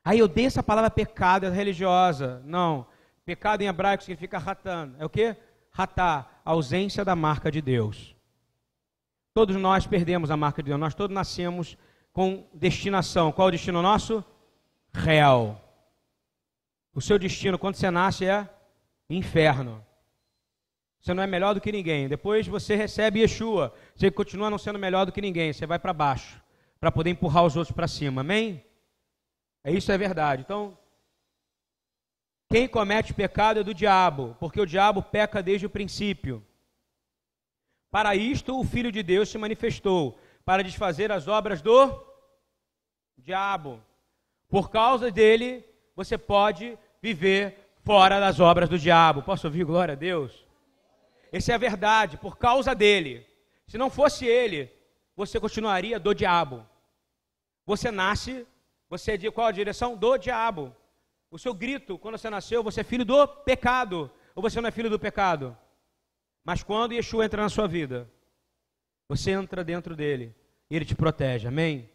Aí eu dei essa palavra pecado, é religiosa. Não. Pecado em hebraico significa ratan. É o que? Ratá, ausência da marca de Deus. Todos nós perdemos a marca de Deus. Nós todos nascemos com destinação. Qual é o destino nosso? Real. O seu destino, quando você nasce, é inferno. Você não é melhor do que ninguém. Depois você recebe Yeshua. Você continua não sendo melhor do que ninguém. Você vai para baixo. Para poder empurrar os outros para cima. Amém? É isso é verdade. Então, quem comete pecado é do diabo. Porque o diabo peca desde o princípio. Para isto o Filho de Deus se manifestou para desfazer as obras do diabo. Por causa dele, você pode viver fora das obras do diabo. Posso ouvir glória a Deus? Essa é a verdade, por causa dele. Se não fosse ele, você continuaria do diabo. Você nasce, você é de qual a direção? Do diabo. O seu grito, quando você nasceu, você é filho do pecado. Ou você não é filho do pecado? Mas quando Yeshua entra na sua vida, você entra dentro dele e ele te protege. Amém?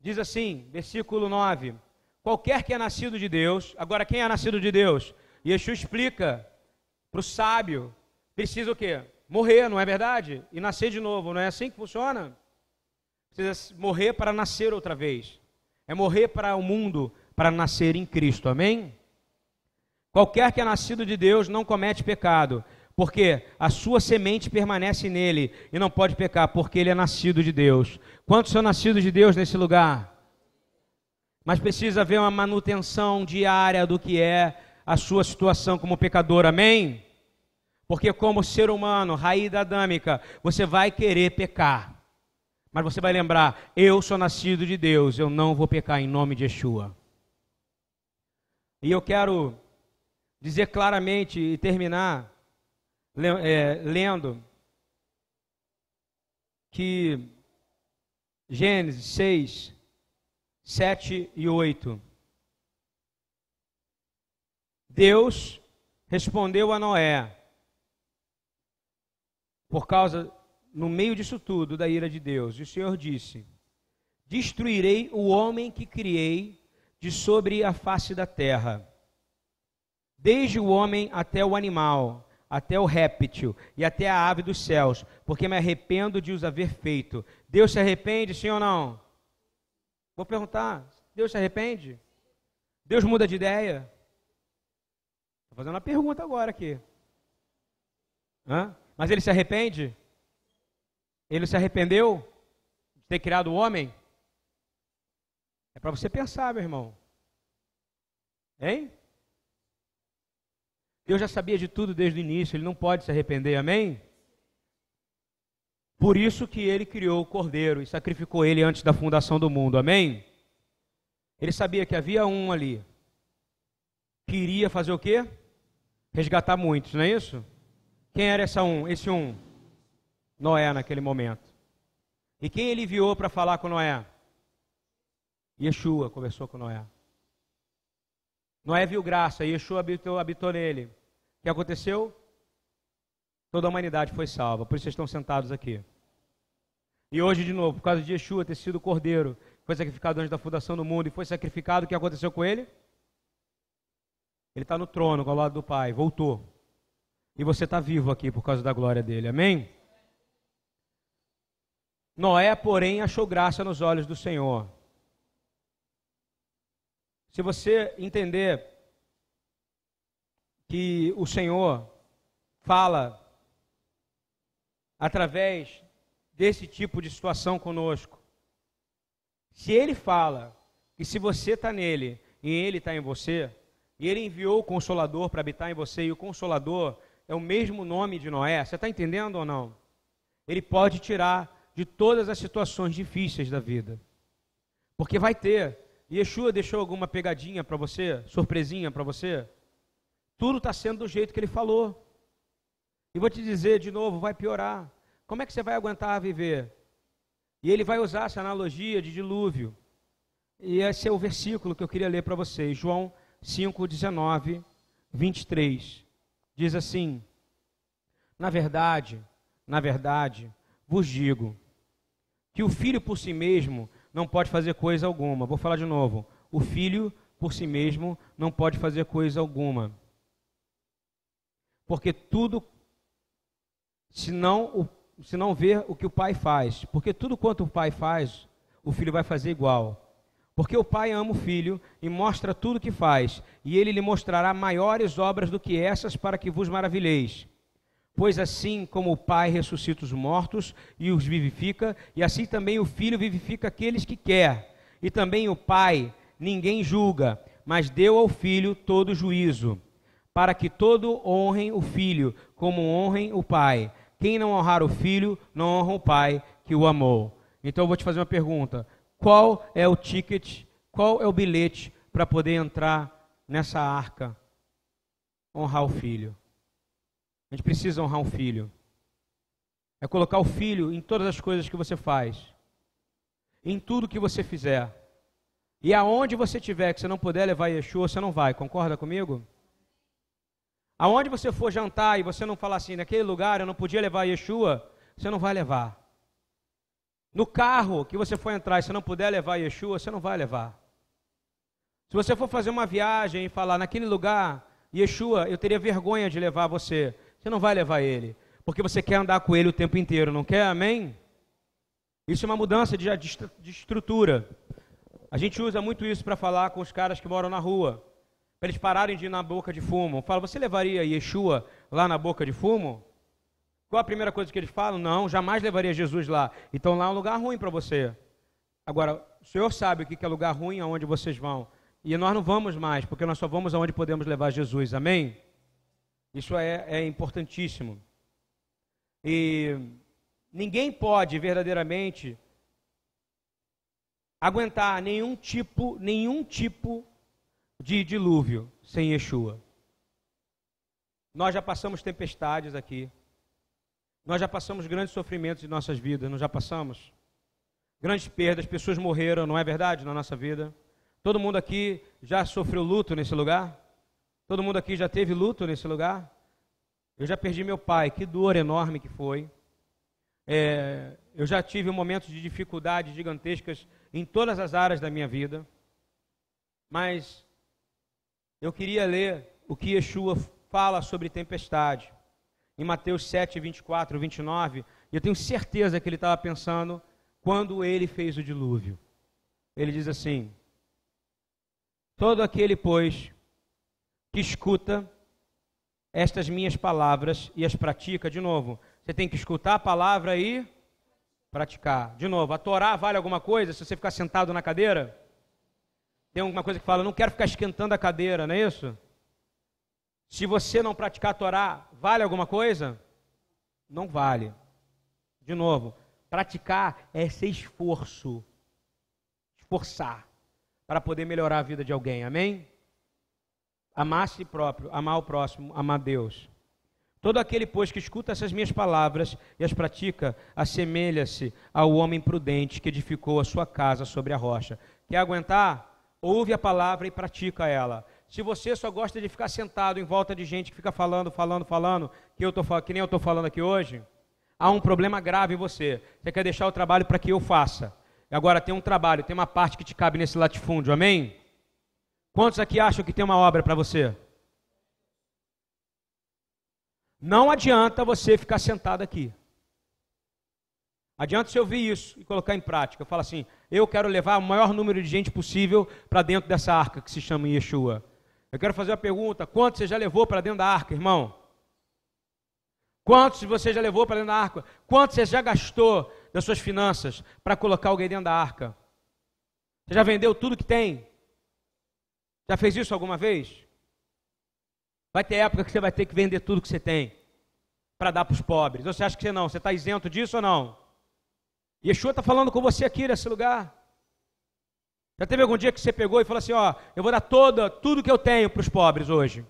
Diz assim, versículo 9: Qualquer que é nascido de Deus, agora quem é nascido de Deus? Yeshua explica para o sábio: precisa o quê? Morrer, não é verdade? E nascer de novo, não é assim que funciona? Precisa morrer para nascer outra vez. É morrer para o mundo, para nascer em Cristo. Amém? Qualquer que é nascido de Deus não comete pecado, porque a sua semente permanece nele e não pode pecar, porque ele é nascido de Deus. Quantos são nascidos de Deus nesse lugar? Mas precisa haver uma manutenção diária do que é a sua situação como pecador, amém? Porque, como ser humano, raiz adâmica, você vai querer pecar. Mas você vai lembrar: eu sou nascido de Deus, eu não vou pecar em nome de Yeshua. E eu quero dizer claramente e terminar é, lendo que Gênesis 6, 7 e 8. Deus respondeu a Noé, por causa, no meio disso tudo, da ira de Deus. E o Senhor disse: Destruirei o homem que criei de sobre a face da terra, desde o homem até o animal até o réptil e até a ave dos céus, porque me arrependo de os haver feito. Deus se arrepende, sim ou não? Vou perguntar: Deus se arrepende? Deus muda de ideia? Estou fazendo uma pergunta agora aqui. Hã? Mas ele se arrepende? Ele se arrependeu de ter criado o homem? É para você pensar, meu irmão. Hein? Deus já sabia de tudo desde o início, ele não pode se arrepender, amém? Por isso que ele criou o cordeiro e sacrificou ele antes da fundação do mundo, amém? Ele sabia que havia um ali que iria fazer o quê? Resgatar muitos, não é isso? Quem era essa um? Esse um? Noé naquele momento. E quem ele enviou para falar com Noé? Yeshua conversou com Noé. Noé viu graça, Yeshua habitou, habitou nele. O que aconteceu? Toda a humanidade foi salva. Por isso vocês estão sentados aqui. E hoje, de novo, por causa de Yeshua ter sido cordeiro, foi sacrificado antes da fundação do mundo e foi sacrificado, o que aconteceu com ele? Ele está no trono, ao lado do Pai, voltou. E você está vivo aqui por causa da glória dele, amém? Noé, porém, achou graça nos olhos do Senhor. Se você entender que o Senhor fala através desse tipo de situação conosco, se Ele fala que se você está nele e Ele está em você, e Ele enviou o Consolador para habitar em você, e o Consolador é o mesmo nome de Noé, você está entendendo ou não? Ele pode tirar de todas as situações difíceis da vida. Porque vai ter. Yeshua deixou alguma pegadinha para você, surpresinha para você? Tudo está sendo do jeito que ele falou. E vou te dizer de novo, vai piorar. Como é que você vai aguentar viver? E ele vai usar essa analogia de dilúvio. E esse é o versículo que eu queria ler para vocês. João 5, 19, 23. Diz assim: Na verdade, na verdade, vos digo que o filho por si mesmo não pode fazer coisa alguma. Vou falar de novo. O filho por si mesmo não pode fazer coisa alguma. Porque tudo, se não, se não ver o que o pai faz, porque tudo quanto o pai faz, o filho vai fazer igual. Porque o pai ama o filho e mostra tudo o que faz, e ele lhe mostrará maiores obras do que essas para que vos maravilheis. Pois assim como o Pai ressuscita os mortos e os vivifica, e assim também o Filho vivifica aqueles que quer. E também o Pai ninguém julga, mas deu ao Filho todo juízo, para que todo honrem o Filho, como honrem o Pai. Quem não honrar o Filho, não honra o Pai que o amou. Então eu vou te fazer uma pergunta: qual é o ticket, qual é o bilhete para poder entrar nessa arca? Honrar o Filho. A gente precisa honrar um filho. É colocar o filho em todas as coisas que você faz. Em tudo que você fizer. E aonde você tiver que você não puder levar Yeshua, você não vai. Concorda comigo? Aonde você for jantar e você não falar assim, naquele lugar eu não podia levar Yeshua, você não vai levar. No carro que você for entrar e você não puder levar Yeshua, você não vai levar. Se você for fazer uma viagem e falar naquele lugar, Yeshua, eu teria vergonha de levar você. Você não vai levar ele, porque você quer andar com ele o tempo inteiro, não quer? Amém? Isso é uma mudança de, de estrutura. A gente usa muito isso para falar com os caras que moram na rua, para eles pararem de ir na boca de fumo. Fala, você levaria Yeshua lá na boca de fumo? Qual a primeira coisa que eles falam? Não, jamais levaria Jesus lá. Então lá é um lugar ruim para você. Agora, o Senhor sabe o que é lugar ruim aonde vocês vão. E nós não vamos mais, porque nós só vamos aonde podemos levar Jesus. Amém? Isso é, é importantíssimo. E ninguém pode verdadeiramente aguentar nenhum tipo, nenhum tipo de dilúvio sem Yeshua. Nós já passamos tempestades aqui. Nós já passamos grandes sofrimentos em nossas vidas, não já passamos? Grandes perdas, pessoas morreram, não é verdade, na nossa vida? Todo mundo aqui já sofreu luto nesse lugar? Todo mundo aqui já teve luto nesse lugar? Eu já perdi meu pai, que dor enorme que foi. É, eu já tive momentos de dificuldades gigantescas em todas as áreas da minha vida. Mas eu queria ler o que Yeshua fala sobre tempestade. Em Mateus 7, 24, 29, e eu tenho certeza que ele estava pensando quando ele fez o dilúvio. Ele diz assim: Todo aquele, pois, que escuta estas minhas palavras e as pratica, de novo, você tem que escutar a palavra e praticar. De novo, a Torá vale alguma coisa se você ficar sentado na cadeira? Tem alguma coisa que fala, não quero ficar esquentando a cadeira, não é isso? Se você não praticar a Torá, vale alguma coisa? Não vale. De novo, praticar é ser esforço. Esforçar para poder melhorar a vida de alguém. Amém? Amar a si próprio, amar o próximo, amar Deus. Todo aquele, pois, que escuta essas minhas palavras e as pratica, assemelha-se ao homem prudente que edificou a sua casa sobre a rocha. Quer aguentar? Ouve a palavra e pratica ela. Se você só gosta de ficar sentado em volta de gente que fica falando, falando, falando, que, eu tô, que nem eu estou falando aqui hoje, há um problema grave em você. Você quer deixar o trabalho para que eu faça. Agora tem um trabalho, tem uma parte que te cabe nesse latifúndio, amém? Quantos aqui acham que tem uma obra para você? Não adianta você ficar sentado aqui. Adianta você ouvir isso e colocar em prática. Eu falo assim: eu quero levar o maior número de gente possível para dentro dessa arca que se chama Yeshua. Eu quero fazer uma pergunta: quantos você já levou para dentro da arca, irmão? Quantos você já levou para dentro da arca? Quantos você já gastou das suas finanças para colocar alguém dentro da arca? Você já vendeu tudo que tem? Já fez isso alguma vez? Vai ter época que você vai ter que vender tudo que você tem para dar para os pobres. Você acha que você não? Você está isento disso ou não? Yeshua está falando com você aqui nesse lugar. Já teve algum dia que você pegou e falou assim: Ó, eu vou dar toda, tudo que eu tenho para os pobres hoje.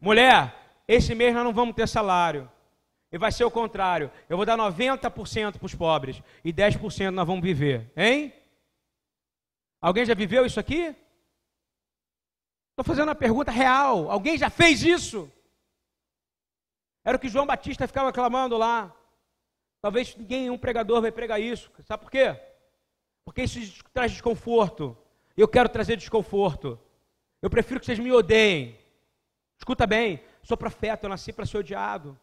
Mulher, esse mês nós não vamos ter salário. E vai ser o contrário. Eu vou dar 90% para os pobres e 10% nós vamos viver. Hein? Alguém já viveu isso aqui? Estou fazendo uma pergunta real. Alguém já fez isso? Era o que João Batista ficava clamando lá. Talvez ninguém, um pregador, vai pregar isso. Sabe por quê? Porque isso traz desconforto. Eu quero trazer desconforto. Eu prefiro que vocês me odeiem. Escuta bem, sou profeta, eu nasci para ser odiado.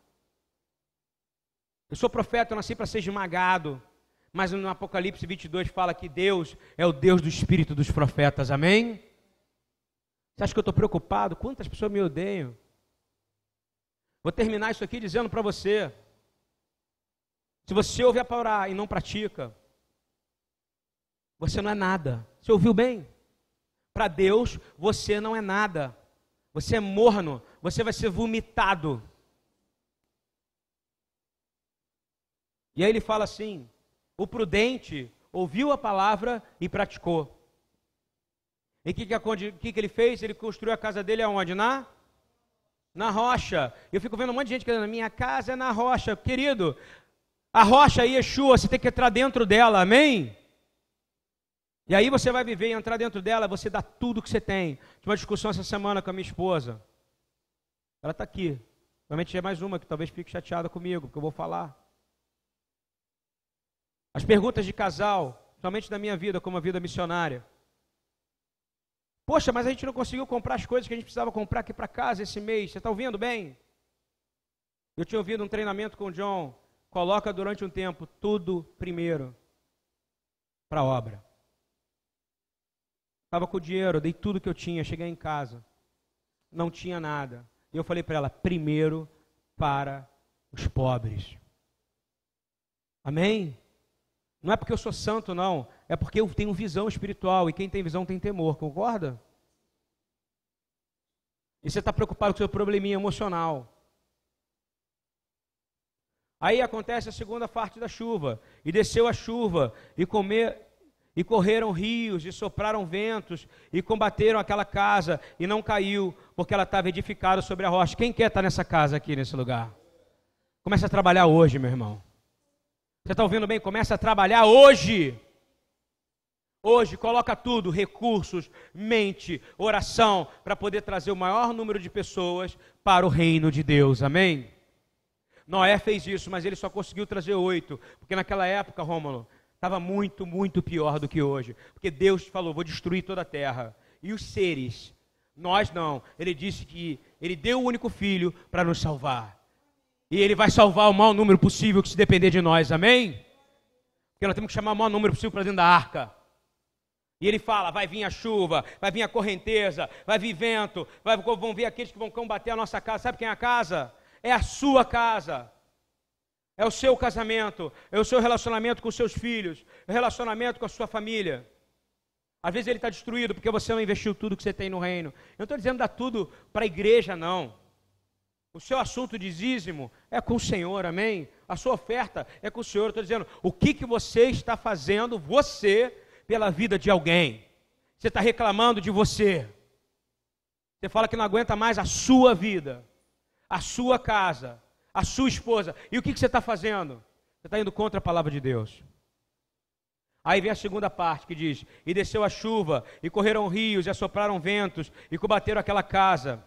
Eu sou profeta, eu nasci para ser esmagado. Mas no Apocalipse 22 fala que Deus é o Deus do espírito dos profetas. Amém? Você acha que eu estou preocupado? Quantas pessoas me odeiam? Vou terminar isso aqui dizendo para você: se você ouve a palavra e não pratica, você não é nada. Você ouviu bem? Para Deus, você não é nada. Você é morno, você vai ser vomitado. E aí ele fala assim: o prudente ouviu a palavra e praticou. E o que, que, que, ele fez? Ele construiu a casa dele aonde? Na? Na rocha. Eu fico vendo um monte de gente dizendo: minha casa é na rocha. Querido, a rocha aí é Yeshua, você tem que entrar dentro dela, amém? E aí você vai viver e entrar dentro dela, você dá tudo que você tem. Tive uma discussão essa semana com a minha esposa. Ela está aqui. Provavelmente é mais uma que talvez fique chateada comigo, porque eu vou falar. As perguntas de casal, somente da minha vida como a vida missionária. Poxa, mas a gente não conseguiu comprar as coisas que a gente precisava comprar aqui para casa esse mês. Você está ouvindo bem? Eu tinha ouvido um treinamento com o John. Coloca durante um tempo tudo primeiro para a obra. Estava com o dinheiro, dei tudo que eu tinha, cheguei em casa. Não tinha nada. E eu falei para ela: primeiro para os pobres. Amém? Não é porque eu sou santo, não. É porque eu tenho visão espiritual. E quem tem visão tem temor, concorda? E você está preocupado com o seu probleminha emocional. Aí acontece a segunda parte da chuva. E desceu a chuva, e comer, e correram rios, e sopraram ventos, e combateram aquela casa, e não caiu, porque ela estava edificada sobre a rocha. Quem quer estar nessa casa aqui, nesse lugar? Começa a trabalhar hoje, meu irmão. Você está ouvindo bem? Começa a trabalhar hoje. Hoje, coloca tudo: recursos, mente, oração, para poder trazer o maior número de pessoas para o reino de Deus. Amém? Noé fez isso, mas ele só conseguiu trazer oito, porque naquela época, Rômulo, estava muito, muito pior do que hoje. Porque Deus falou: vou destruir toda a terra. E os seres, nós não. Ele disse que ele deu o único filho para nos salvar. E Ele vai salvar o maior número possível que se depender de nós, amém? Porque nós temos que chamar o maior número possível para dentro da arca. E ele fala: vai vir a chuva, vai vir a correnteza, vai vir vento, vai, vão vir aqueles que vão combater a nossa casa. Sabe quem é a casa? É a sua casa. É o seu casamento, é o seu relacionamento com os seus filhos, é o relacionamento com a sua família. Às vezes ele está destruído porque você não investiu tudo que você tem no reino. Eu não estou dizendo dar tudo para a igreja, não. O seu assunto de dízimo é com o Senhor, amém? A sua oferta é com o Senhor. Estou dizendo, o que, que você está fazendo, você, pela vida de alguém? Você está reclamando de você. Você fala que não aguenta mais a sua vida, a sua casa, a sua esposa. E o que, que você está fazendo? Você está indo contra a palavra de Deus. Aí vem a segunda parte que diz: E desceu a chuva, e correram rios, e assopraram ventos, e combateram aquela casa.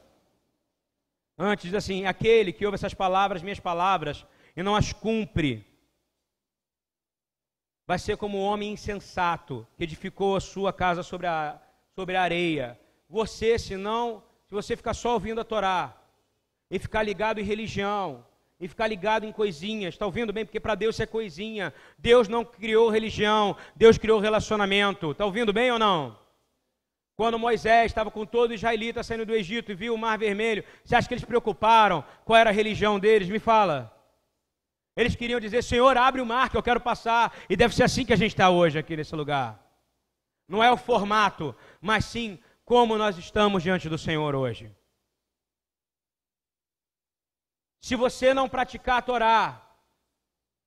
Antes diz assim: aquele que ouve essas palavras, minhas palavras, e não as cumpre, vai ser como o um homem insensato que edificou a sua casa sobre a, sobre a areia. Você, se não, se você ficar só ouvindo a Torá, e ficar ligado em religião, e ficar ligado em coisinhas, está ouvindo bem? Porque para Deus é coisinha. Deus não criou religião, Deus criou relacionamento. Está ouvindo bem ou não? Quando Moisés estava com todo israelita saindo do Egito e viu o Mar Vermelho, você acha que eles preocuparam? Qual era a religião deles? Me fala. Eles queriam dizer: Senhor, abre o mar que eu quero passar. E deve ser assim que a gente está hoje aqui nesse lugar. Não é o formato, mas sim como nós estamos diante do Senhor hoje. Se você não praticar a Torá,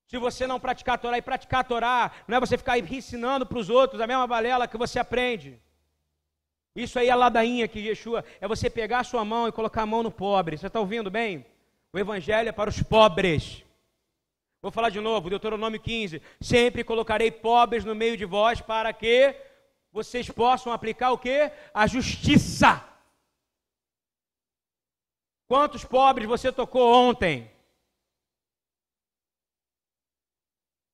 se você não praticar a Torá, e praticar a Torá não é você ficar ensinando para os outros a mesma balela que você aprende. Isso aí é ladainha que Yeshua é você pegar a sua mão e colocar a mão no pobre. Você está ouvindo bem? O evangelho é para os pobres. Vou falar de novo, Deuteronômio 15. Sempre colocarei pobres no meio de vós para que vocês possam aplicar o que? A justiça. Quantos pobres você tocou ontem?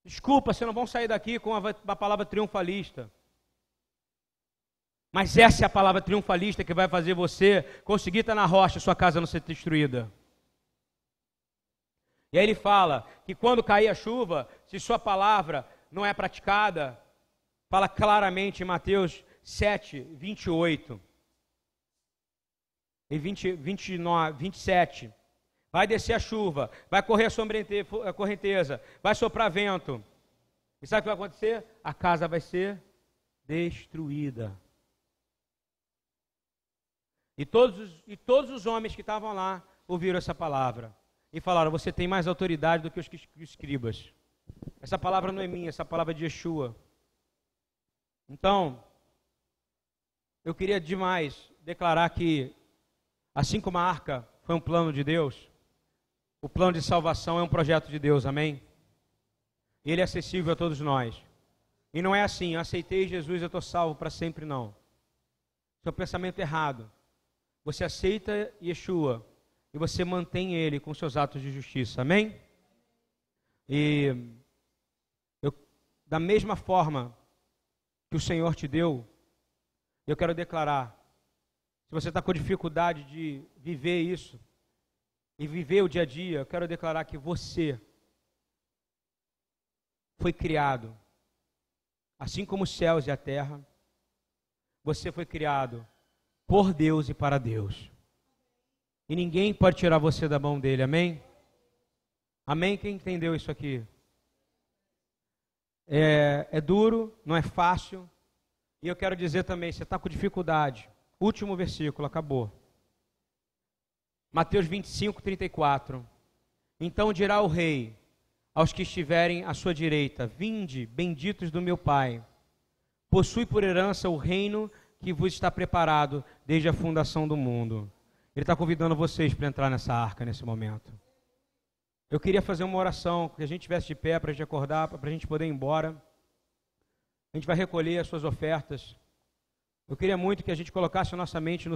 Desculpa, vocês não vão sair daqui com a palavra triunfalista. Mas essa é a palavra triunfalista que vai fazer você conseguir estar na rocha, sua casa não ser destruída. E aí ele fala que quando cair a chuva, se sua palavra não é praticada, fala claramente em Mateus 7, 28 e 20, 29, 27. Vai descer a chuva, vai correr a correnteza, vai soprar vento. E sabe o que vai acontecer? A casa vai ser destruída. E todos, os, e todos os homens que estavam lá ouviram essa palavra e falaram: Você tem mais autoridade do que os escribas. Essa palavra não é minha, essa palavra é de Yeshua. Então, eu queria demais declarar que, assim como a arca foi um plano de Deus, o plano de salvação é um projeto de Deus, amém? Ele é acessível a todos nós. E não é assim, eu aceitei Jesus, eu estou salvo para sempre, não. É um pensamento errado. Você aceita Yeshua e você mantém ele com seus atos de justiça. Amém? E eu, da mesma forma que o Senhor te deu, eu quero declarar: se você está com dificuldade de viver isso e viver o dia a dia, eu quero declarar que você foi criado, assim como os céus e a terra, você foi criado por Deus e para Deus. E ninguém pode tirar você da mão dele, amém? Amém? Quem entendeu isso aqui? É, é duro, não é fácil. E eu quero dizer também, você está com dificuldade. Último versículo, acabou. Mateus 25, 34. Então dirá o rei aos que estiverem à sua direita: Vinde, benditos do meu Pai, possui por herança o reino que vos está preparado desde a fundação do mundo. Ele está convidando vocês para entrar nessa arca nesse momento. Eu queria fazer uma oração, que a gente estivesse de pé para a gente acordar, para a gente poder ir embora. A gente vai recolher as suas ofertas. Eu queria muito que a gente colocasse a nossa mente no